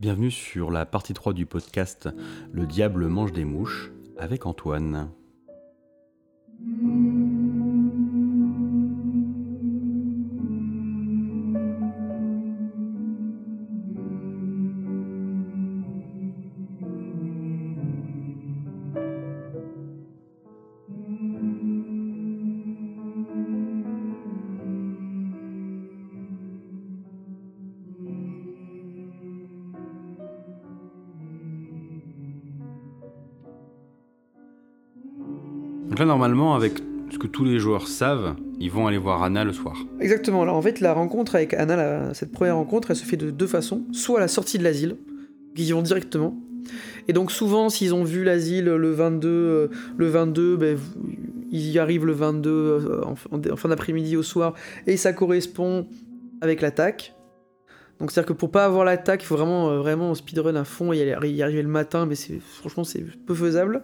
Bienvenue sur la partie 3 du podcast Le diable mange des mouches avec Antoine. Avec ce que tous les joueurs savent, ils vont aller voir Anna le soir. Exactement. Alors en fait, la rencontre avec Anna, cette première rencontre, elle se fait de deux façons. Soit à la sortie de l'asile, ils y vont directement. Et donc souvent, s'ils ont vu l'asile le 22, euh, le 22, ben, ils y arrivent le 22 euh, en, fin d'après-midi au soir, et ça correspond avec l'attaque. Donc c'est-à-dire que pour pas avoir l'attaque, il faut vraiment, euh, vraiment speedrun à fond et y arriver le matin, mais franchement c'est peu faisable.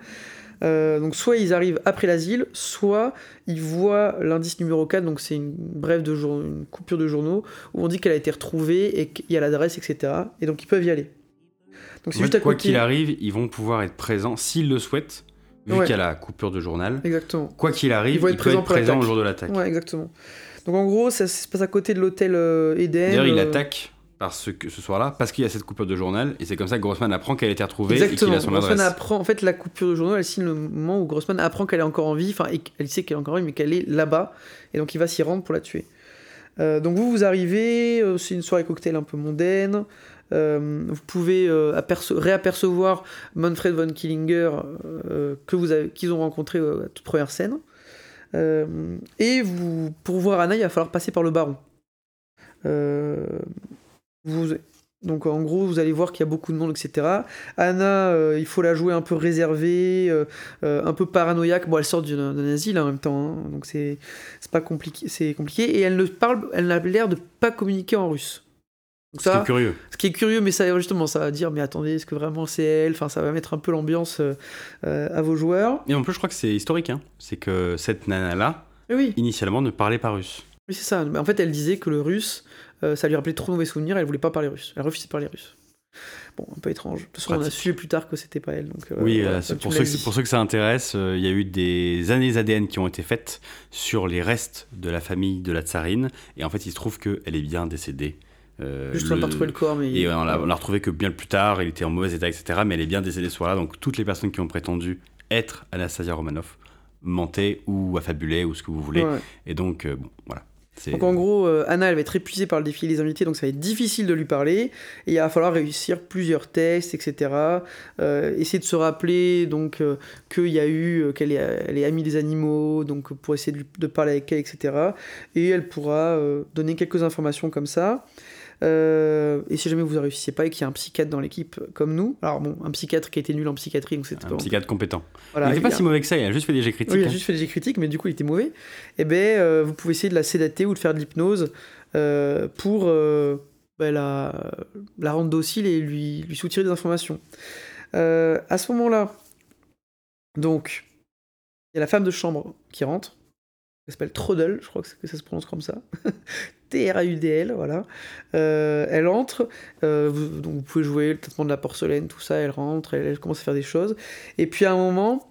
Euh, donc soit ils arrivent après l'asile, soit ils voient l'indice numéro 4, donc c'est une brève de jour, une coupure de journaux, où on dit qu'elle a été retrouvée et qu'il y a l'adresse, etc. Et donc ils peuvent y aller. Donc c'est juste à quoi qu'il arrive, ils vont pouvoir être présents s'ils le souhaitent, vu Ouais. qu'il y a la coupure de journal. Exactement. Quoi qu'il arrive, Ils vont être peuvent être présents pour présents le jour de l'attaque. Ouais, exactement. Donc en gros, ça se passe à côté de l'hôtel euh, Eden. D'ailleurs, il euh, attaque parce que ce soir-là, parce qu'il y a cette coupure de journal, et c'est comme ça que Grossman apprend qu'elle a été retrouvée et Exactement. qu'il a son Grossman adresse. apprend, en fait, la coupure de journaux, elle signe le moment où Grossman apprend qu'elle est encore en vie, enfin, et elle sait qu'elle est encore en vie, mais qu'elle est là-bas, et donc il va s'y rendre pour la tuer. Euh, donc vous, vous arrivez, euh, c'est une soirée cocktail un peu mondaine. euh, vous pouvez aperce- réapercevoir Manfred von Killinger que vous avez, qu'ils ont rencontré à la toute première scène. Et vous, pour voir Anna, il va falloir passer par le baron. Vous, donc en gros, vous allez voir qu'il y a beaucoup de monde, etc. Anna, euh, il faut la jouer un peu réservée, euh, euh, un peu paranoïaque. Bon, elle sort d'un asile hein, en même temps, hein, donc c'est pas compliqué, c'est compliqué. Et elle ne parle, elle n'a l'air de pas communiquer en russe. Donc Ce qui est curieux. ce qui est curieux, mais ça justement, ça va dire, mais attendez, est-ce que vraiment c'est elle? Enfin, ça va mettre un peu l'ambiance à vos joueurs. Et en plus, je crois que c'est historique. Hein. C'est que cette nana-là, Et oui, initialement, ne parlait pas russe. oui c'est ça. En fait, elle disait que le russe, euh, ça lui rappelait trop de mauvais souvenirs. Elle voulait pas parler russe. Elle refusait de parler russe. Bon, un peu étrange. De toute façon, on a su plus tard que c'était pas elle. Donc, oui, euh, c'est pour ceux, que, dit. pour ceux que ça intéresse, euh, il y a eu des années ADN qui ont été faites sur les restes de la famille de la tsarine. Et en fait, il se trouve qu'elle est bien décédée. Euh, Juste on n'a pas retrouvé le corps, mais. Et on l'a retrouvé que bien plus tard, il était en mauvais état, etc. Mais elle est bien décédée ce soir-là. Donc toutes les personnes qui ont prétendu être Anastasia Romanoff mentaient ou affabulaient ou ce que vous voulez. Ouais. Et donc, bon, voilà. Donc en gros, euh, Anna, elle va être épuisée par le défi des invités, donc ça va être difficile de lui parler. Et il va falloir réussir plusieurs tests, etc. Euh, essayer de se rappeler donc euh, qu'il y a eu, qu'elle est, amie des animaux, donc pour essayer de, parler avec elle, etc. Et elle pourra donner quelques informations comme ça. Euh, et si jamais vous ne réussissez pas et qu'il y a un psychiatre dans l'équipe comme nous, alors bon, un psychiatre qui a été nul en psychiatrie, donc c'était un pas psychiatre compétent. voilà, il n'était pas si mauvais que ça, il a juste fait des jets critiques. oui, il a hein. juste fait des jets critiques, mais du coup, il était mauvais. Et ben, euh, vous pouvez essayer de la sédater ou de faire de l'hypnose euh, pour ben, la, la rendre docile et lui, lui soutirer des informations. À ce moment-là, donc, il y a la femme de chambre qui rentre. Elle s'appelle Trudel, je crois que, que ça se prononce comme ça. T-R-A-U-D-L, voilà. Euh, elle entre, euh, vous, donc vous pouvez jouer le traitement de la porcelaine, tout ça, elle rentre, elle, elle commence à faire des choses. Et puis à un moment,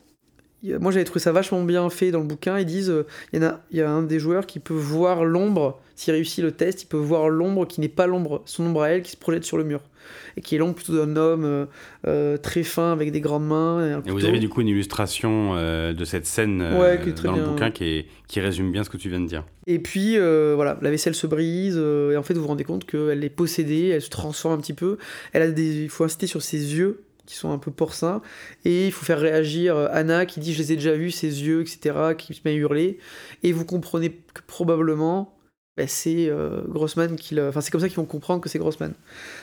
moi j'avais trouvé ça vachement bien fait dans le bouquin, ils disent, euh, il y, en a, il y a un des joueurs qui peut voir l'ombre, s'il réussit le test, il peut voir l'ombre qui n'est pas l'ombre, son ombre à elle qui se projette sur le mur. Et qui est l'ombre plutôt d'un homme euh, euh, très fin avec des grandes mains. Et, un Et vous avez du coup une illustration euh, de cette scène euh, Ouais, qui est très dans le bouquin qui, est- qui résume bien ce que tu viens de dire. Et puis, euh, voilà, la vaisselle se brise, euh, et en fait, vous vous rendez compte qu'elle est possédée, elle se transforme un petit peu. Elle a des, il faut insister sur ses yeux, qui sont un peu porcins, et il faut faire réagir euh, Anna, qui dit Je les ai déjà vus, ses yeux, etc., qui se met à hurler. Et vous comprenez que probablement, bah, c'est euh, Grossman qui l'a. Enfin, c'est comme ça qu'ils vont comprendre que c'est Grossman.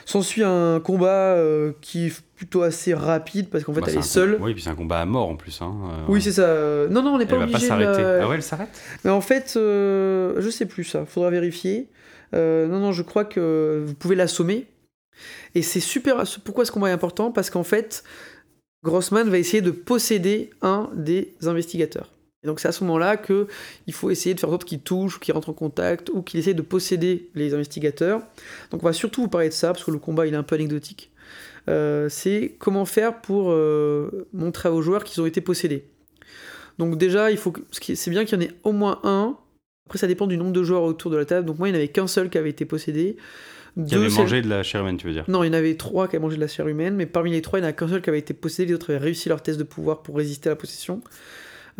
S'ensuit un combat euh, qui est plutôt assez rapide, parce qu'en fait, Bah, elle est seule. Oui, puis c'est un combat à mort en plus. Hein. euh, Oui, c'est ça. Non, non, on n'est pas Elle va pas obligé s'arrêter. la- Ah ouais, elle s'arrête? Mais en fait, je sais plus ça, faudra vérifier. Non, non, je crois que vous pouvez l'assommer. Et c'est super. Pourquoi ce combat est important Parce qu'en fait, Grossman va essayer de posséder un des investigateurs. Et donc c'est à ce moment-là que il faut essayer de faire en sorte qu'il touche, qu'il rentre en contact, ou qu'il essaye de posséder les investigateurs. Donc on va surtout vous parler de ça, parce que le combat il est un peu anecdotique. Euh, c'est comment faire pour euh, montrer aux joueurs qu'ils ont été possédés. Donc déjà, il faut c'est bien qu'il y en ait au moins un. Après, ça dépend du nombre de joueurs autour de la table. Donc moi, il n'y en avait qu'un seul qui avait été possédé. Qui avait mangé de la chair humaine, tu veux dire Non, il y en avait trois qui avaient mangé de la chair humaine, mais parmi les trois, il n'y en a qu'un seul qui avait été possédé, les autres avaient réussi leur test de pouvoir pour résister à la possession.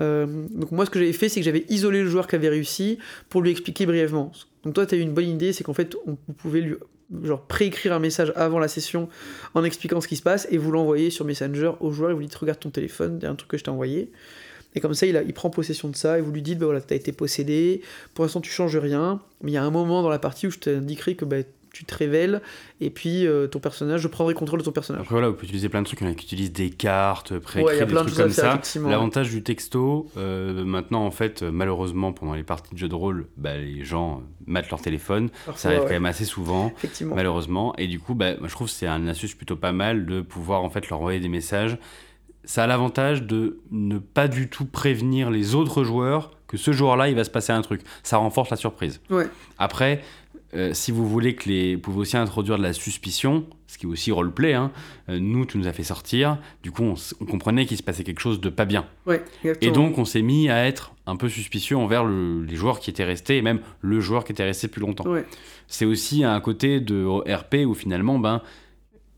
Euh, donc moi, ce que j'avais fait, c'est que j'avais isolé le joueur qui avait réussi pour lui expliquer brièvement. Donc toi, tu as eu une bonne idée, c'est qu'en fait, on, vous pouvez lui genre préécrire un message avant la session en expliquant ce qui se passe et vous l'envoyez sur Messenger au joueur et vous dites regarde ton téléphone, il y a un truc que je t'ai envoyé. Et comme ça, il, a, il, prend possession de ça et vous lui dites bah voilà, t'as été possédé, pour l'instant tu changes rien, mais il y a un moment dans la partie où je t'indiquerai que bah, tu te révèles, et puis euh, ton personnage, je prendrai contrôle de ton personnage. Après voilà, vous pouvez utiliser plein de trucs, il y en a qui utilisent des cartes, préécrire des trucs comme ça. L'avantage du texto, euh, maintenant en fait, malheureusement pendant les parties de jeux de rôle, bah, les gens matent leur téléphone, ça arrive quand même assez souvent, malheureusement, et du coup, bah, moi, je trouve que c'est un astuce plutôt pas mal de pouvoir en fait leur envoyer des messages. Ça a l'avantage de ne pas du tout prévenir les autres joueurs que ce joueur-là, il va se passer un truc. Ça renforce la surprise. Ouais. Après, euh, si vous voulez que les, vous pouvez aussi introduire de la suspicion, ce qui est aussi roleplay. Hein, euh, nous, tu nous as fait sortir. Du coup, on, comprenait qu'il se passait quelque chose de pas bien. Ouais, et donc, on s'est mis à être un peu suspicieux envers les joueurs qui étaient restés et même le joueur qui était resté plus longtemps. Ouais. C'est aussi un côté de RP où finalement, ben,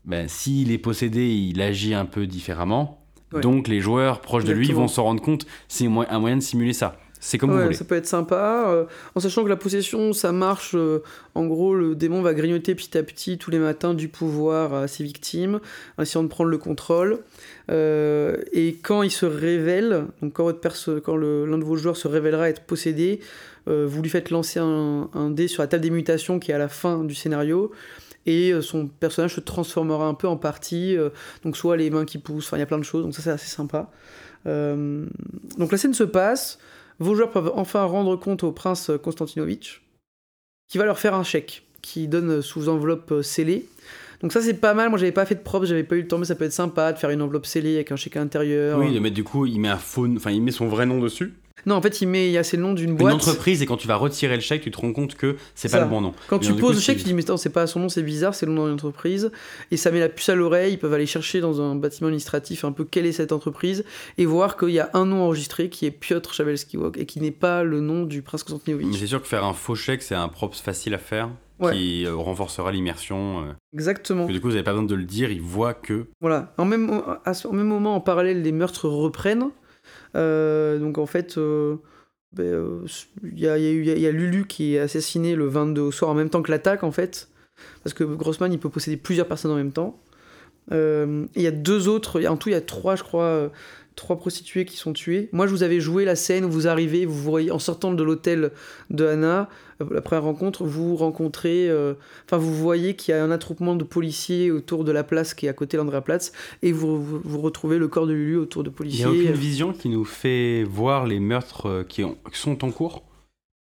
ben s'il est possédé, il agit un peu différemment. Donc, les joueurs proches de lui vont se rendre compte. C'est un moyen de simuler ça. C'est comme vous voulez. Ça peut être sympa, euh, en sachant que la possession, ça marche. Euh, en gros, le démon va grignoter petit à petit tous les matins du pouvoir à ses victimes, essayant de prendre le contrôle. Euh, et quand il se révèle, donc quand, votre quand l'un de vos joueurs se révélera être possédé, vous lui faites lancer un, un, dé sur la table des mutations qui est à la fin du scénario. Et son personnage se transformera un peu en partie, donc soit les mains qui poussent, enfin il y a plein de choses, donc ça c'est assez sympa. donc la scène se passe, vos joueurs peuvent enfin rendre compte au prince Konstantinovitch, qui va leur faire un chèque, qui donne sous enveloppe euh, scellée. Donc ça c'est pas mal, moi j'avais pas fait de propre, j'avais pas eu le temps, mais ça peut être sympa de faire une enveloppe scellée avec un chèque à l'intérieur. Oui, de mettre du coup, il met un phone, enfin il met son vrai nom dessus. Non, en fait, il met, c'est le nom d'une boîte. Une entreprise, et quand tu vas retirer le chèque, tu te rends compte que c'est pas le bon nom. Quand tu poses le chèque, tu dis, mais c'est pas son nom, c'est bizarre, c'est le nom d'une entreprise. Et ça met la puce à l'oreille, ils peuvent aller chercher dans un bâtiment administratif un peu quelle est cette entreprise, et voir qu'il y a un nom enregistré qui est Piotr Chabelski et qui n'est pas le nom du prince Konstantinovitch. C'est sûr que faire un faux chèque, c'est un props facile à faire. Qui euh, renforcera l'immersion. Euh. Exactement. du coup, vous n'avez pas besoin de le dire, ils voient que. Voilà. En même, à ce, même moment, en parallèle, les meurtres reprennent. Euh, donc en fait, il ben, euh, y, a, y, a, Lulu qui est assassiné le 22 au soir en même temps que l'attaque en fait. Parce que Grossman il peut posséder plusieurs personnes en même temps. Euh, il y a deux autres, en tout il y a trois je crois, euh, trois prostituées qui sont tuées. Moi, je vous avais joué la scène où vous arrivez, vous voyez, en sortant de l'hôtel de Anna, euh, la première rencontre, vous rencontrez, enfin, vous voyez qu'il y a un attroupement de policiers autour de la place qui est à côté de Platz, et vous, vous, retrouvez le corps de Lulu autour de policiers. Il n'y a aucune vision qui nous fait voir les meurtres qui, sont en cours?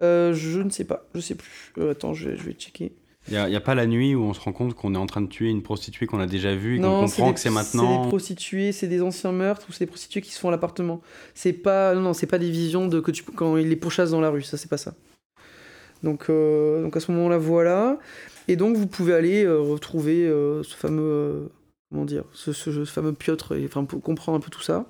Je ne sais pas, je sais plus. attends, je, je vais checker. Il n'y a, pas la nuit où on se rend compte qu'on est en train de tuer une prostituée qu'on a déjà vue et qu'on comprend que c'est maintenant. C'est des prostituées, c'est des anciens meurtres ou c'est des prostituées qui se font à l'appartement. C'est pas, non, c'est pas des visions de que tu quand ils les pourchassent dans la rue, ça c'est pas ça. Donc, euh, donc à ce moment-là, voilà. Et donc vous pouvez aller euh, retrouver euh, ce fameux, comment dire, ce, ce, fameux Piotr, et, enfin comprendre un peu tout ça.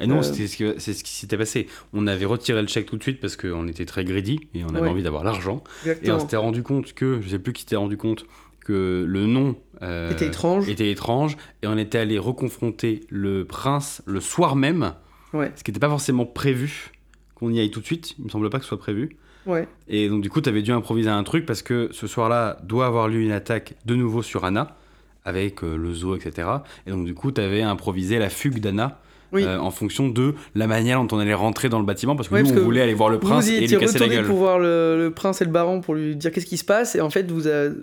Et non, c'est ce qui s'était passé. On avait retiré le chèque tout de suite parce qu'on était très greedy et on avait envie d'avoir l'argent. Et on s'était rendu compte que, je sais plus qui s'était rendu compte, que le nom euh, était, étrange. était étrange. Et on était allé reconfronter le prince le soir même. Ce qui n'était pas forcément prévu qu'on y aille tout de suite. Il me semble pas que ce soit prévu. Ouais. Et donc, du coup, tu avais dû improviser un truc parce que ce soir-là doit avoir lieu une attaque de nouveau sur Anna avec euh, le zoo, etc. Et donc, du coup, tu avais improvisé la fugue d'Anna euh, en fonction de la manière dont on allait rentrer dans le bâtiment parce que nous on voulait aller voir le prince et lui casser la gueule. pour voir le, prince et le baron pour lui dire qu'est-ce qui se passe et en fait vous avez,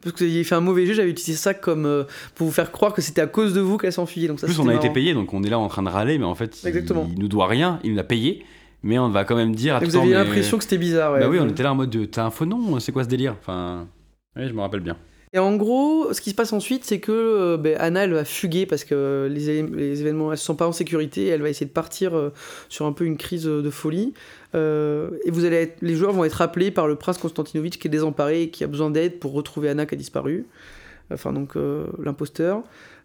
parce que vous aviez fait un mauvais jeu j'avais utilisé ça comme euh, pour vous faire croire que c'était à cause de vous qu'elle s'enfuyait donc ça, plus on a été payé donc on est là en train de râler mais en fait Exactement. Il, nous doit rien il nous a payé mais on va quand même dire vous aviez l'impression que c'était bizarre bah oui on était là en mode t'as un faux nom c'est quoi ce délire? Enfin oui je me rappelle bien Et en gros, ce qui se passe ensuite, c'est que euh, ben, Anna, elle va fuguer parce que les, événements, elles ne sont pas en sécurité. Elle va essayer de partir euh, sur un peu une crise de folie. Euh, et vous allez être, les joueurs vont être appelés par le prince Konstantinovitch qui est désemparé et qui a besoin d'aide pour retrouver Anna qui a disparu. Enfin, donc l'imposteur.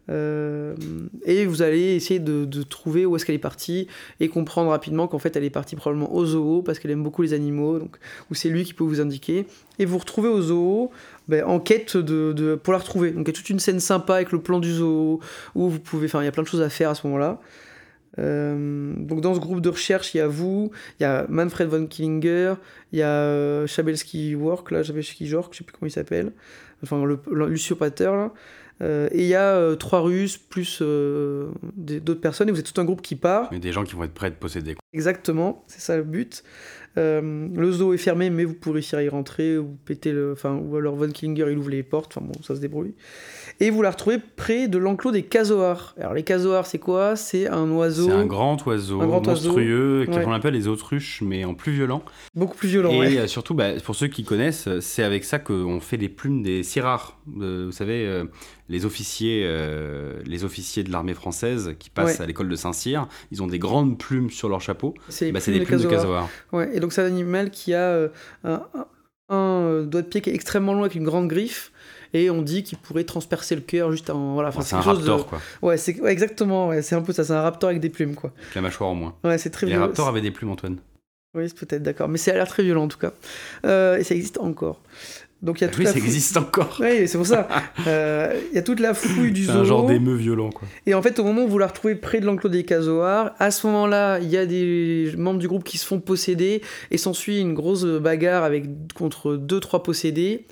Et vous allez essayer de, trouver où est-ce qu'elle est partie et comprendre rapidement qu'en fait elle est partie probablement au zoo parce qu'elle aime beaucoup les animaux, donc, c'est lui qui peut vous indiquer. Et vous retrouvez au zoo ben, en quête de, pour la retrouver. Donc il y a toute une scène sympa avec le plan du zoo où vous pouvez, enfin il y a plein de choses à faire à ce moment-là. Euh, donc dans ce groupe de recherche, il y a vous, il y a Manfred von Killinger, il y a euh, Chabelsky Work, là, Chabelsky Jork, je sais plus comment il s'appelle, enfin le, l'usurpateur là. Euh, et il y a trois Russes plus d'autres personnes, et vous êtes tout un groupe qui part. Mais des gens qui vont être prêts de posséder. Exactement, c'est ça le but. Euh, le zoo est fermé, mais vous pourrez réussir à y rentrer, ou péter le, enfin, ou alors Von Klinger il ouvre les portes, enfin bon, ça se débrouille. Et vous la retrouvez près de l'enclos des casoars. Alors les casoars, c'est quoi? C'est un oiseau. C'est un grand oiseau, un grand monstrueux, qu'on appelle les autruches, mais en plus violent. Beaucoup plus violent. Et euh, surtout, bah, pour ceux qui connaissent, c'est avec ça qu'on fait les plumes des sirards. vous savez, euh, les officiers, euh, les officiers de l'armée française qui passent à l'école de Saint-Cyr, ils ont des grandes plumes sur leur chapeau. C'est bah, des plumes de casoar. Ouais, et donc c'est un animal qui a euh, un, euh, doigt de pied qui est extrêmement long avec une grande griffe. Et on dit qu'il pourrait transpercer le cœur juste en. Voilà, c'est un raptor, quoi. Ouais, c'est exactement. Ouais, c'est un peu ça. C'est un raptor avec des plumes, quoi. Avec la mâchoire au moins. Ouais, c'est très Les raptors avaient des plumes, Antoine. Oui, peut-être, d'accord. Mais c'est a l'air très violent, en tout cas. et ça existe encore. Donc il y a ah oui, ça existe encore. Oui, c'est pour ça. Euh, il y a toute la fouille du zoo. C'est un genre d'émeu violent, quoi. Et en fait, au moment où vous la retrouvez près de l'enclos des casoars, à ce moment-là, il y a des membres du groupe qui se font posséder et s'ensuit une grosse bagarre avec contre deux trois possédés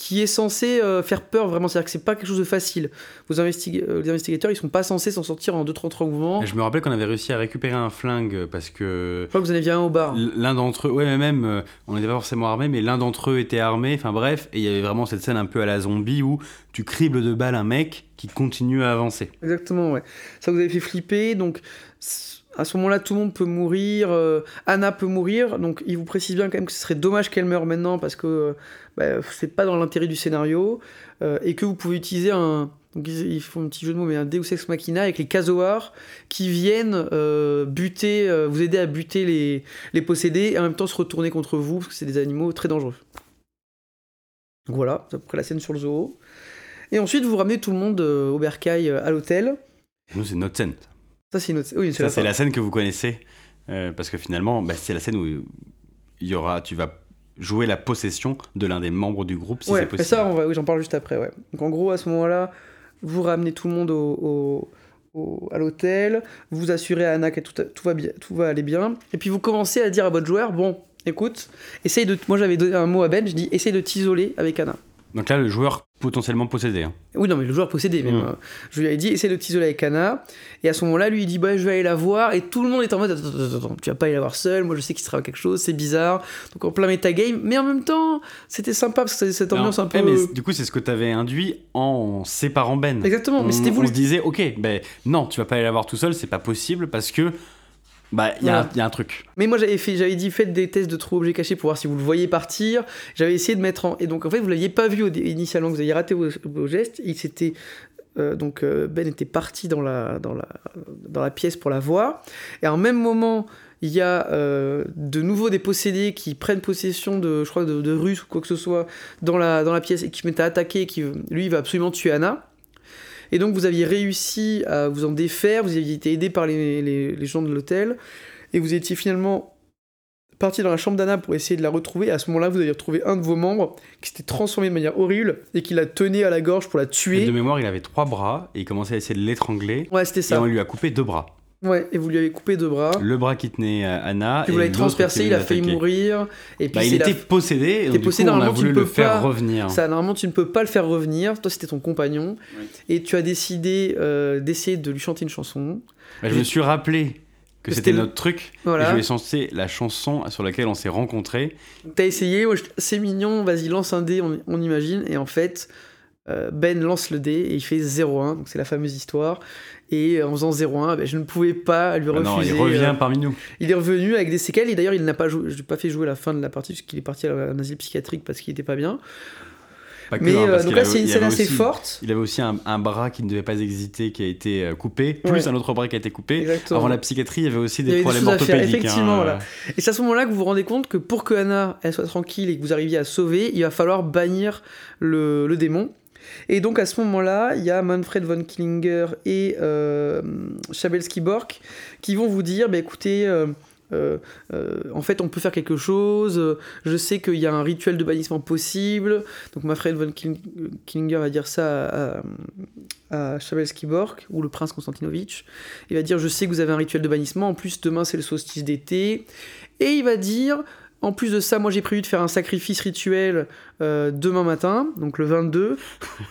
qui est censé euh, faire peur vraiment. C'est-à-dire que c'est pas quelque chose de facile. Vos euh, les investigateurs, ils sont pas censés s'en sortir en 2-3 mouvements. je me rappelle qu'on avait réussi à récupérer un flingue parce que. Je crois que vous en aviez un au bar. L'un d'entre eux, ouais, mais même, euh, on n'était pas forcément armés, mais l'un d'entre eux était armé. Enfin bref, et il y avait vraiment cette scène un peu à la zombie où tu cribles de balles un mec qui continue à avancer. Exactement, ouais. Ça vous avait fait flipper, donc à ce moment-là, tout le monde peut mourir. Anna peut mourir, donc il vous précise bien quand même que ce serait dommage qu'elle meure maintenant parce que bah, c'est pas dans l'intérêt du scénario, euh, et que vous pouvez utiliser un, donc ils font un petit jeu de mots, mais un Deus Ex Machina avec les casoars qui viennent euh, buter, euh, vous aider à buter les, les possédés et en même temps se retourner contre vous parce que c'est des animaux très dangereux. Donc voilà, après la scène sur le zoo. Et ensuite, vous ramenez tout le monde au bercail à l'hôtel. Nous, c'est notre scène. Ça, c'est oui, la scène que vous connaissez. parce que finalement, bah, c'est la scène où il y aura, tu vas jouer la possession de l'un des membres du groupe si c'est possible. ça, on va, oui, j'en parle juste après. Ouais. Donc en gros, à ce moment-là, vous ramenez tout le monde au, à l'hôtel, vous assurez à Anna que tout, tout, va bien, tout va aller bien, et puis vous commencez à dire à votre joueur, bon, écoute, essaye de... Moi j'avais donné un mot à Ben, je dis, essaye de t'isoler avec Anna. Donc là, le joueur potentiellement possédé. Hein. Oui, non, mais le joueur possédé. Même. Mm. Je lui avais dit, essaie de t'isoler avec Anna. Et à ce moment-là, lui, il dit, bah, je vais aller la voir. Et tout le monde est en mode, attends, attends, attends, tu vas pas aller la voir seul. Moi, je sais qu'il sera quelque chose, c'est bizarre. Donc, en plein metagame. Mais en même temps, c'était sympa parce que c'était cette ambiance un peu. mais du coup, c'est ce que tu avais induit en séparant Ben. Exactement, mais c'était vous. On se disait, ok, ben non, tu vas pas aller la voir tout seul, c'est pas possible parce que bah, il y, a un truc. Mais moi, j'avais fait, j'avais dit, faites des tests de trou objet caché pour voir si vous le voyez partir. J'avais essayé de mettre en. Et donc, en fait, vous l'aviez pas vu initialement, vous aviez raté vos, gestes. Il s'était. Euh, donc, euh, Ben était parti dans la, dans, la, dans la pièce pour la voir. Et en même moment, il y a euh, de nouveau des possédés qui prennent possession de, je crois, de, de Russes ou quoi que ce soit dans la, dans la pièce et qui se mettent à attaquer. Qui, lui, il va absolument tuer Anna. Et donc vous aviez réussi à vous en défaire, vous aviez été aidé par les, les, gens de l'hôtel, et vous étiez finalement parti dans la chambre d'Anna pour essayer de la retrouver. Et à ce moment-là, vous aviez retrouvé un de vos membres qui s'était transformé de manière horrible et qui la tenait à la gorge pour la tuer. de mémoire, il avait trois bras et il commençait à essayer de l'étrangler. Ouais, c'était ça. Et on lui a coupé deux bras. Ouais, et vous lui avez coupé deux bras. Le bras qui tenait euh, Anna. Puis vous l'avez transpercé, il a failli mourir. Et puis bah, il était possédé, et possédé, coup, on a voulu le faire revenir. Ça, normalement, tu ne peux pas le faire revenir. Toi, c'était ton compagnon. Et tu as décidé euh, d'essayer de lui chanter une chanson. Bah, je me suis rappelé que c'était notre truc. Voilà. Et je lui ai chanté la chanson sur laquelle on s'est rencontrés. T'as essayé, c'est mignon, vas-y, lance un dé, on, on imagine. Et en fait, euh, Ben lance le dé et il fait 0-1, donc c'est la fameuse histoire. Et en faisant 0-1, ben, je ne pouvais pas lui refuser. Non, il revient euh, parmi nous. Il est revenu avec des séquelles, et d'ailleurs, il n'a pas, joué, pas fait jouer la fin de la partie, puisqu'il est parti à un asile psychiatrique parce qu'il n'était pas bien. mais hein, donc là, c'est une scène assez forte. Il avait aussi un, bras qui ne devait pas exister, qui a été coupé, plus un autre bras qui a été coupé. Avant la psychiatrie, il y avait aussi des problèmes orthopédiques. Effectivement, voilà. Et c'est à ce moment-là que vous vous rendez compte que pour que Anna elle soit tranquille et que vous arriviez à sauver, il va falloir bannir le, le démon. Et donc à ce moment-là, il y a Manfred von Killinger et euh, Schabelsky-Bork qui vont vous dire, bah, écoutez, euh, euh, en fait, on peut faire quelque chose. Je sais qu'il y a un rituel de bannissement possible. Donc Manfred von Killinger va dire ça à, à Schabelsky-Bork ou le prince Konstantinovitch. Il va dire, je sais que vous avez un rituel de bannissement. En plus, demain c'est le solstice d'été. Et il va dire, en plus de ça, moi j'ai prévu de faire un sacrifice rituel euh, demain matin, donc le 22.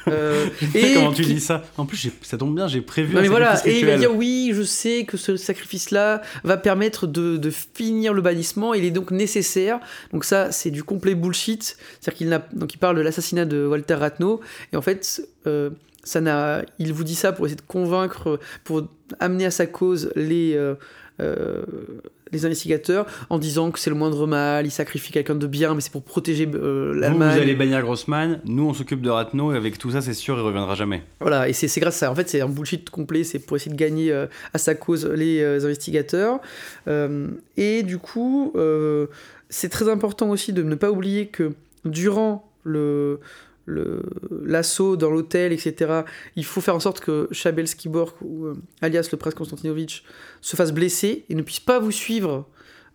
Euh, et Comment tu dis ça? En plus, ça tombe bien, j'ai prévu un mais voilà, Et il va dire oui, je sais que ce sacrifice-là va permettre de, finir le bannissement, il est donc nécessaire. Donc ça, c'est du complet bullshit. C'est-à-dire qu'il donc il parle de l'assassinat de Walter Ratno, et en fait, euh, ça n'a, il vous dit ça pour essayer de convaincre, pour amener à sa cause les euh, les investigateurs en disant que c'est le moindre mal, il sacrifie quelqu'un de bien, mais c'est pour protéger euh, l'Allemagne. Vous, vous allez bannir Grossman, nous on s'occupe de Ratno, et avec tout ça, c'est sûr, il reviendra jamais. Voilà, et c'est grâce à ça. En fait, c'est un bullshit complet, c'est pour essayer de gagner euh, à sa cause les investigateurs. et du coup, c'est très important aussi de ne pas oublier que durant le, l'assaut dans l'hôtel, etc. Il faut faire en sorte que Bork, ou euh, alias le prince Konstantinovitch, se fasse blesser et ne puisse pas vous suivre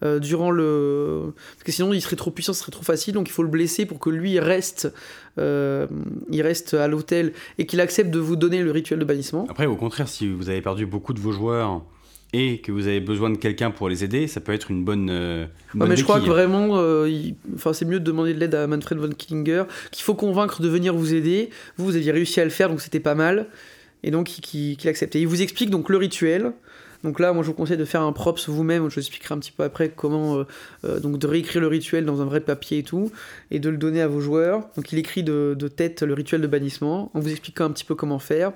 euh, durant le. Parce que sinon, il serait trop puissant, ce serait trop facile, donc il faut le blesser pour que lui reste, euh, il reste à l'hôtel et qu'il accepte de vous donner le rituel de bannissement. Après, au contraire, si vous avez perdu beaucoup de vos joueurs et que vous avez besoin de quelqu'un pour les aider, ça peut être une bonne. Euh, mais je crois que vraiment, euh, enfin, c'est mieux de demander de l'aide à Manfred von Killinger, qu'il faut convaincre de venir vous aider. Vous, vous aviez réussi à le faire, donc c'était pas mal. Et donc, qu'il accepte. Et il vous explique donc le rituel. Donc là, moi, je vous conseille de faire un props vous-même. Je vous expliquerai un petit peu après comment euh, donc de réécrire le rituel dans un vrai papier et tout, et de le donner à vos joueurs. Donc il écrit de, de tête le rituel de bannissement, en vous expliquant un petit peu comment faire.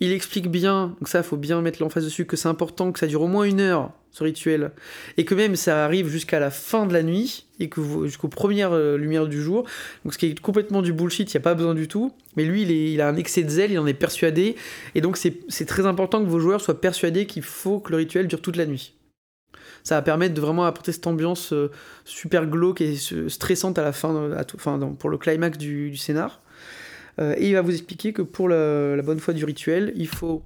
Il explique bien, donc ça, faut bien mettre l'emphase dessus, que c'est important que ça dure au moins une heure, ce rituel, et que même ça arrive jusqu'à la fin de la nuit, et que jusqu'aux premières euh, lumières du jour. Donc ce qui est complètement du bullshit, il n'y a pas besoin du tout. Mais lui, il, a un excès de zèle, il en est persuadé, et donc c'est très important que vos joueurs soient persuadés qu'il faut que le rituel dure toute la nuit. Ça va permettre de vraiment apporter cette ambiance euh, super glauque et stressante à la fin, pour le climax du scénar. Euh, et il va vous expliquer que pour la, bonne foi du rituel, il faut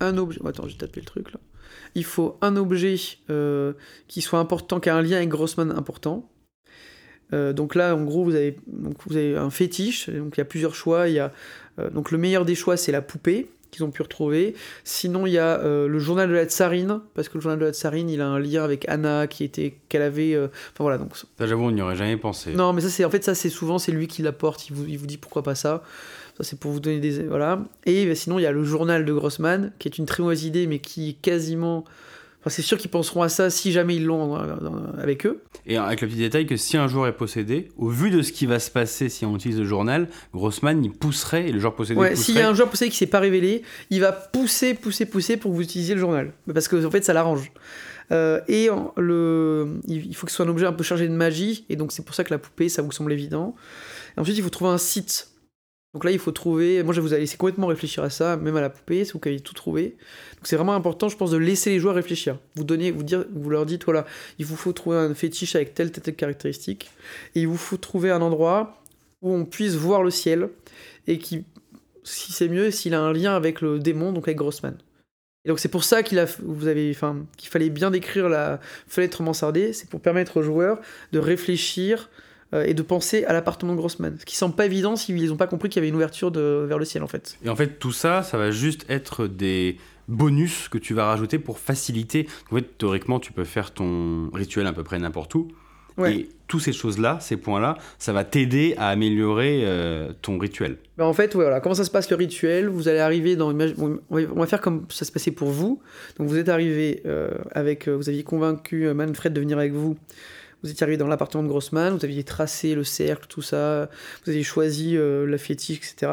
un objet. attends, j'ai tapé le truc là. Il faut un objet euh, qui soit important, qui a un lien avec Grossman important. Euh, donc là, en gros, vous avez, vous avez un fétiche. Donc il y a plusieurs choix. Il y a, donc le meilleur des choix, c'est la poupée qu'ils ont pu retrouver. Sinon, il y a le journal de la tsarine, parce que le journal de la tsarine, il a un lien avec Anna, qui était, qu'elle avait. Enfin voilà, donc. Ça, j'avoue, on n'y aurait jamais pensé. Non, mais ça, c'est en fait, ça, c'est souvent, c'est lui qui l'apporte. Il vous, il vous dit pourquoi pas ça. Ça, c'est pour vous donner des. Voilà. Et bah, sinon, il y a le journal de Grossman, qui est une très mauvaise idée, mais qui est quasiment. Enfin, c'est sûr qu'ils penseront à ça si jamais ils l'ont avec eux. Et avec le petit détail que si un joueur est possédé, au vu de ce qui va se passer si on utilise le journal, Grossman il pousserait et le joueur possédé. Ouais, s'il y a un joueur possédé qui s'est pas révélé, il va pousser, pousser, pousser pour que vous utilisiez le journal. Parce que en fait, ça l'arrange. Euh, et le, il faut que ce soit un objet un peu chargé de magie, et donc c'est pour ça que la poupée, ça vous semble évident. Et ensuite, il faut trouver un site donc là, il faut trouver. Moi, je vous ai laissé complètement réfléchir à ça, même à la poupée, si vous avez tout trouvé. Donc c'est vraiment important, je pense, de laisser les joueurs réfléchir. Vous donnez, vous dire, vous leur dites, voilà, il vous faut trouver un fétiche avec telle telle, telle caractéristique, et il vous faut trouver un endroit où on puisse voir le ciel et qui, si c'est mieux, s'il a un lien avec le démon, donc avec Grossman. Et donc c'est pour ça qu'il a, vous avez, enfin, qu'il fallait bien décrire la fenêtre mansardée, c'est pour permettre aux joueurs de réfléchir euh, et de penser à l'appartement de Grossman. Ce qui semble pas évident s'ils n'ont pas compris qu'il y avait une ouverture de, vers le ciel en fait. Et en fait, tout ça, ça va juste être des bonus que tu vas rajouter pour faciliter. En fait, théoriquement, tu peux faire ton rituel à peu près n'importe où. Et toutes ces choses-là, ces points-là, ça va t'aider à améliorer euh, ton rituel. Ben en fait, voilà, comment ça se passe le rituel? Vous allez arriver dans. On va faire comme ça se passait pour vous. Donc vous êtes arrivé euh, avec. Vous aviez convaincu Manfred de venir avec vous vous étiez arrivé dans l'appartement de Grossman, vous aviez tracé le cercle, tout ça, vous aviez choisi euh, la fétiche, etc.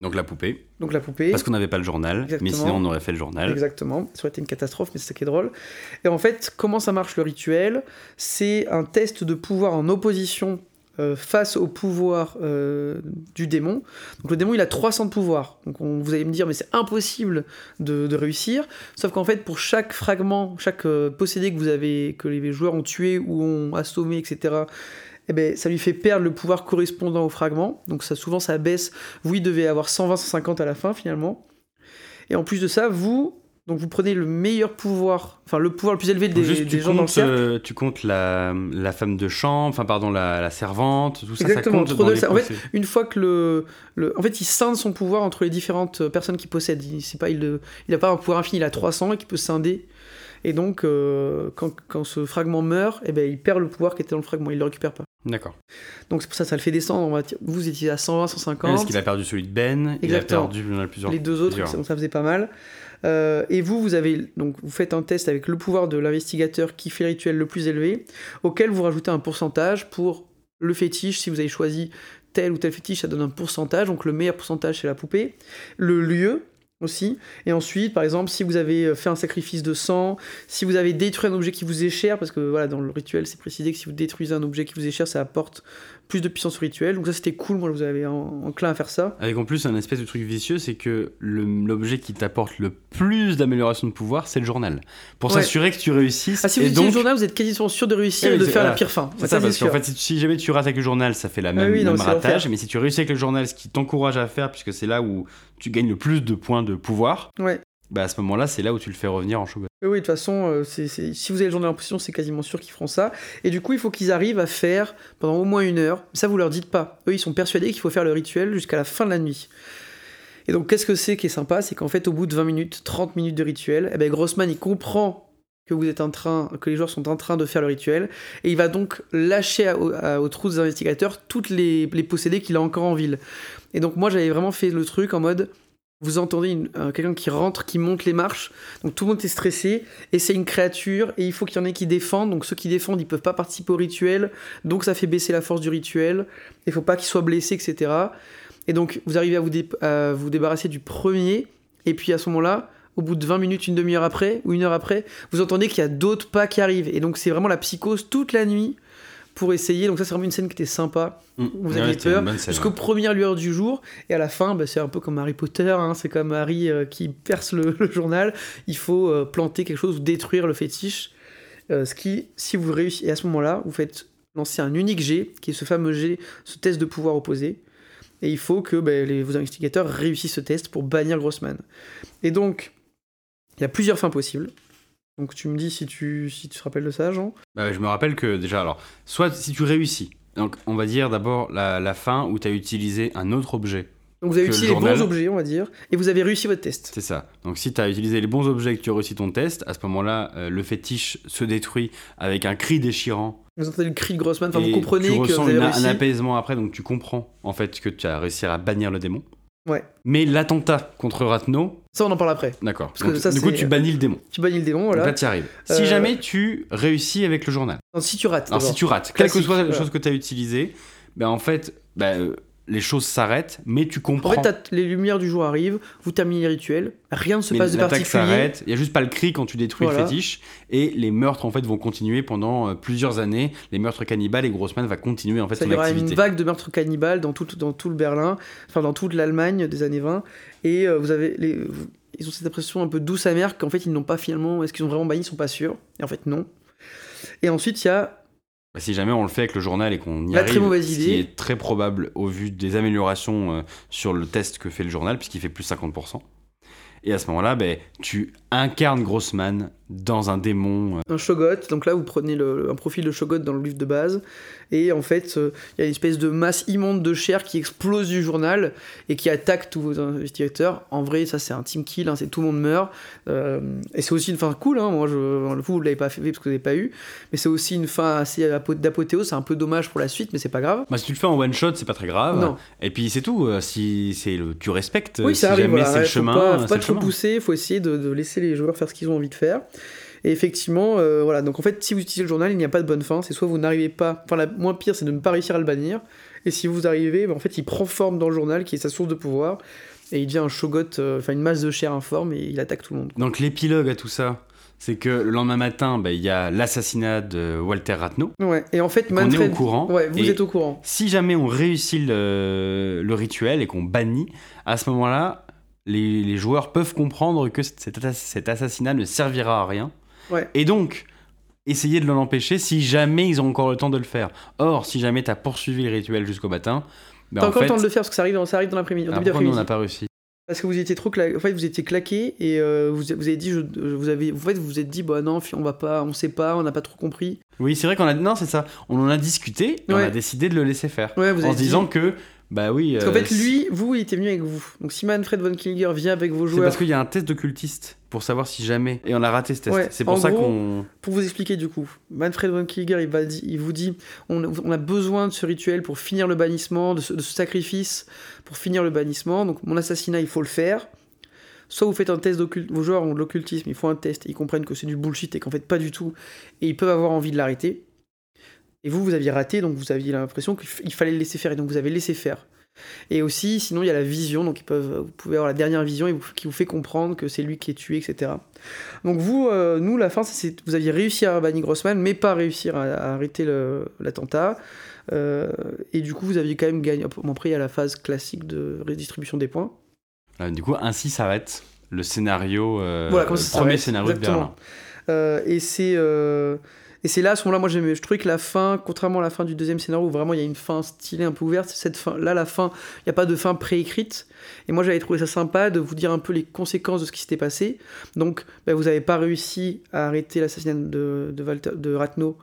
Donc la poupée. Donc la poupée. Parce qu'on n'avait pas le journal, mais sinon on aurait fait le journal. Exactement, ça aurait été une catastrophe, mais c'est ça qui est drôle. Et en fait, comment ça marche le rituel? C'est un test de pouvoir en opposition euh, face au pouvoir euh, du démon. Donc le démon, il a 300 de pouvoir. Donc vous allez me dire, mais c'est impossible de, réussir. Sauf qu'en fait, pour chaque fragment, chaque euh, possédé que vous avez, que les joueurs ont tué ou ont assommé, etc., eh ben, ça lui fait perdre le pouvoir correspondant au fragment. Donc ça, souvent, ça baisse. Vous, devez avoir 120, 150 à la fin, finalement. Et en plus de ça, vous, donc vous prenez le meilleur pouvoir, enfin le pouvoir le plus élevé des, des gens dans le cercle. Euh, tu comptes la, la, femme de chambre, enfin pardon, la, la, servante, tout ça, Exactement, ça compte En fait, une fois que le, le, En fait, il scinde son pouvoir entre les différentes personnes qu'il possède. Il n'a pas, il, il a pas un pouvoir infini, il a 300 et qui peut scinder. Et donc, euh, quand, quand, ce fragment meurt, eh ben, il perd le pouvoir qui était dans le fragment, il ne le récupère pas. D'accord. Donc c'est pour ça ça le fait descendre. On va vous étiez à 120, 150. Est-ce qu'il a perdu celui de Ben, il a perdu plusieurs. Les deux autres, ça, ça faisait pas mal. Euh, et vous, vous avez donc vous faites un test avec le pouvoir de l'investigateur qui fait le rituel le plus élevé, auquel vous rajoutez un pourcentage pour le fétiche. Si vous avez choisi tel ou tel fétiche, ça donne un pourcentage. Donc le meilleur pourcentage c'est la poupée. Le lieu, aussi. Et ensuite, par exemple, si vous avez fait un sacrifice de sang, si vous avez détruit un objet qui vous est cher, parce que voilà, dans le rituel, c'est précisé que si vous détruisez un objet qui vous est cher, ça apporte plus de puissance rituelle. Donc ça c'était cool, moi vous avez enclin à faire ça. Avec en plus un espèce de truc vicieux, c'est que l'objet qui t'apporte le plus d'amélioration de pouvoir, c'est le journal. Pour s'assurer que tu réussisses. Ah si vous utilisez le journal, vous êtes quasiment sûr de réussir et de faire la pire fin. C'est ça, parce qu'en fait si, jamais tu rates avec le journal, ça fait la ah même, ratage, mais si tu réussis avec le journal, ce qui t'encourage à faire, puisque c'est là où tu gagnes le plus de points de pouvoir. Ouais bah à ce moment-là, c'est là où tu le fais revenir en shogun. Oui, de toute façon, euh, c'est, si vous avez le journal en position, c'est quasiment sûr qu'ils feront ça. Et du coup, il faut qu'ils arrivent à faire pendant au moins une heure. Ça, vous leur dites pas. Eux, ils sont persuadés qu'il faut faire le rituel jusqu'à la fin de la nuit. Et donc, qu'est-ce que c'est qui est sympa? C'est qu'en fait, au bout de 20 minutes, 30 minutes de rituel, eh ben, Grossman, il comprend que vous êtes en train, que les joueurs sont en train de faire le rituel, et il va donc lâcher aux trousses des investigateurs toutes les, possédés qu'il a encore en ville. Et donc moi j'avais vraiment fait le truc en mode, vous entendez euh, quelqu'un qui rentre, qui monte les marches, donc tout le monde est stressé, et c'est une créature, et il faut qu'il y en ait qui défendent, donc ceux qui défendent, ils peuvent pas participer au rituel, donc ça fait baisser la force du rituel, il faut pas qu'ils soient blessés, etc. Et donc vous arrivez à vous débarrasser du premier, et puis à ce moment-là, au bout de 20 minutes, une demi-heure après, ou une heure après, vous entendez qu'il y a d'autres pas qui arrivent, et donc c'est vraiment la psychose toute la nuit, pour essayer. Donc ça, c'est vraiment une scène qui était sympa. Mm. Vous avez peur jusqu'aux premières lueurs du jour. Et à la fin, bah, c'est un peu comme Harry Potter. Hein. c'est comme Harry euh, qui perce le, journal. Il faut euh, planter quelque chose ou détruire le fétiche. Euh, ce qui, si vous réussissez, et à ce moment-là, vous faites lancer un unique G, qui est ce fameux G, ce test de pouvoir opposé. Et il faut que bah, les, vos investigateurs réussissent ce test pour bannir Grossman. Et donc, il y a plusieurs fins possibles. Donc tu me dis si tu, si tu te rappelles de ça, Jean bah, Je me rappelle que déjà, alors, soit si tu réussis, donc on va dire d'abord la, la, fin où tu as utilisé un autre objet. Donc vous avez utilisé les bons objets, on va dire, et vous avez réussi votre test. C'est ça. Donc si tu as utilisé les bons objets et que tu as réussi ton test, à ce moment-là, euh, le fétiche se détruit avec un cri déchirant. Vous entendez le cri de Grossman, enfin, vous comprenez tu que vous avez un apaisement après, donc tu comprends en fait que tu as réussi à bannir le démon. Ouais. Mais l'attentat contre Ratno. Ça, on en parle après. D'accord. Du coup, tu bannis le démon. Tu bannis le démon, voilà. Donc là, tu arrives. Si euh, jamais tu réussis avec le journal. Non, si tu rates. Alors, si tu rates, quelle que soit la chose que tu as utilisée, ben en fait, ben, les choses s'arrêtent, mais tu comprends. En fait, les lumières du jour arrivent, vous terminez les rituels, rien ne se passe de particulier. s'arrête, il y a juste pas le cri quand tu détruis le fétiche, et les meurtres en fait vont continuer pendant euh, plusieurs années. Les meurtres cannibales et Grossman va continuer en fait Ça, son activité. Il y aura une vague de meurtres cannibales dans tout, dans tout le Berlin, enfin dans toute l'Allemagne des années 20, et euh, vous avez les, ils ont cette impression un peu douce amère qu'en fait ils n'ont pas finalement, est-ce qu'ils ont vraiment banni, ils sont pas sûrs, et en fait non. Et ensuite il y a bah, si jamais on le fait avec le journal et qu'on y arrive, très mauvaise idée. qui est très probable au vu des améliorations euh, sur le test que fait le journal, puisqu'il fait plus 50%. Et à ce moment-là, ben, tu incarnes Grossman dans un démon. Euh. Un Shogot, donc là vous prenez le, un profil de Shogot dans le livre de base, et en fait euh, il y a une espèce de masse immonde de chair qui explose du journal et qui attaque tous vos investigateurs. En vrai, ça c'est un team kill, hein, c'est tout le monde meurt, euh, et c'est aussi une fin cool, hein, moi je, vous vous l'avez pas fait parce que vous n'avez pas eu, mais c'est aussi une fin assez d'apothéose, c'est un peu dommage pour la suite, mais c'est pas grave. Bah, si tu le fais en one shot, c'est pas très grave. Non. Et puis c'est tout, si c'est le, tu respectes, oui, ça si jamais c'est le chemin. Pas, faut pas trop pousser, il faut essayer de, de laisser les joueurs faire ce qu'ils ont envie de faire. Et effectivement, euh, voilà. Donc en fait, si vous utilisez le journal, il n'y a pas de bonne fin. C'est soit vous n'arrivez pas. Enfin, la moins pire, c'est de ne pas réussir à le bannir. Et si vous arrivez, ben, en fait, il prend forme dans le journal, qui est sa source de pouvoir. et il devient un shogot, enfin une masse de chair informe et il attaque tout le monde. Donc l'épilogue à tout ça, c'est que le lendemain matin, bah, il y a l'assassinat de Walter Ratno. Ouais, et en fait, Manfred... On est au courant. Ouais, vous êtes au courant. Si jamais on réussit le, le rituel et qu'on bannit, à ce moment-là, les, les, joueurs peuvent comprendre que cet, cet assassinat ne servira à rien. Ouais. Et donc, essayer de l'empêcher si jamais ils ont encore le temps de le faire. Or, si jamais tu as poursuivi le rituel jusqu'au matin, bah, T'as encore le temps de le faire parce que ça arrive dans, ça arrive dans l'après-midi. Pourquoi on n'a pas réussi parce que vous étiez trop en fait vous étiez claqué et euh, vous, vous avez dit je, vous avez en fait vous vous êtes dit bah non on va pas on sait pas on n'a pas trop compris oui c'est vrai qu'on a non c'est ça on en a discuté et on a décidé de le laisser faire ouais, vous en se disant que bah oui. Parce qu'en fait, euh, lui, vous, il était venu avec vous. Donc si Manfred von Killinger vient avec vos joueurs. C'est parce qu'il y a un test d'occultiste pour savoir si jamais. Et on a raté ce test. c'est pour ça qu'on. Pour vous expliquer du coup, Manfred von Killinger, il, va, il vous dit on, on, a besoin de ce rituel pour finir le bannissement, de ce, sacrifice pour finir le bannissement. Donc mon assassinat, il faut le faire soit vous faites un test d'occultisme, vos joueurs ont de l'occultisme, ils font un test, ils comprennent que c'est du bullshit et qu'en fait pas du tout, et ils peuvent avoir envie de l'arrêter. Et vous, vous aviez raté, donc vous aviez l'impression qu'il fallait le laisser faire, et donc vous avez laissé faire. Et aussi, sinon, il y a la vision, donc ils peuvent, vous pouvez avoir la dernière vision et qui vous fait comprendre que c'est lui qui est tué, etc. Donc vous, euh, nous, la fin, c'est vous aviez réussi à bannir Grossman, mais pas réussir à, arrêter l'attentat. Euh, et du coup, vous aviez quand même gagné. Après, à la phase classique de redistribution des points. Euh, du coup, ainsi s'arrête le scénario, voilà, le premier scénario de Berlin. et c'est et c'est là, à ce moment-là, moi, je trouvais que la fin, contrairement à la fin du deuxième scénario, où vraiment il y a une fin stylée, un peu ouverte, cette fin, là, la fin, il n'y a pas de fin préécrite. Et moi, j'avais trouvé ça sympa de vous dire un peu les conséquences de ce qui s'était passé. Donc, bah, vous n'avez pas réussi à arrêter l'assassinat de, de, de Ratno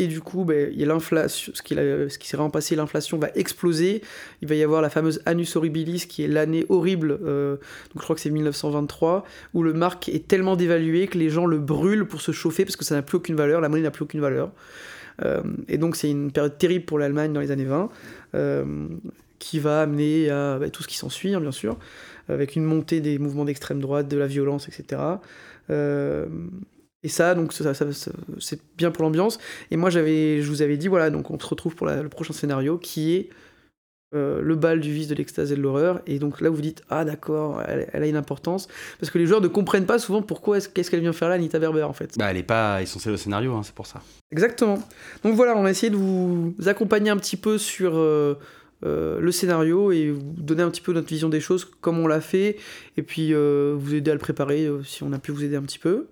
et du coup, ben, il y a l'inflation, ce qui, s'est vraiment passé, l'inflation va exploser. Il va y avoir la fameuse Annus Horribilis, qui est l'année horrible, euh, donc je crois que c'est 1923, où le marque est tellement dévalué que les gens le brûlent pour se chauffer parce que ça n'a plus aucune valeur, la monnaie n'a plus aucune valeur. Euh, et donc c'est une période terrible pour l'Allemagne dans les années 20, euh, qui va amener à ben, tout ce qui s'ensuit, hein, bien sûr, avec une montée des mouvements d'extrême droite, de la violence, etc. Et ça, donc ça, c'est bien pour l'ambiance. Et moi, j'avais, je vous avais dit, voilà, donc on se retrouve pour le prochain scénario qui est euh, le bal du vice de l'extase et de l'horreur. Et donc là, vous dites, ah d'accord, elle, a une importance. Parce que les joueurs ne comprennent pas souvent pourquoi, qu'est-ce qu'elle vient faire là, Anita Berber, en fait. Bah, elle n'est pas essentielle au scénario, hein, c'est pour ça. Exactement. Donc voilà, on a essayé de vous accompagner un petit peu sur. Euh, euh, le scénario et vous donner un petit peu notre vision des choses, comme on l'a fait, et puis vous aider à le préparer si on a pu vous aider un petit peu.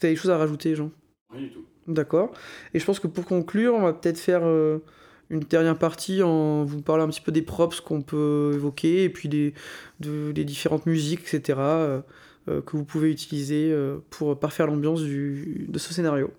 Tu as des choses à rajouter, Jean? Rien du tout. D'accord. Et je pense que pour conclure, on va peut-être faire euh, une dernière partie en vous parlant un petit peu des props qu'on peut évoquer et puis des, des différentes musiques, etc., euh, euh, que vous pouvez utiliser pour parfaire l'ambiance de ce scénario.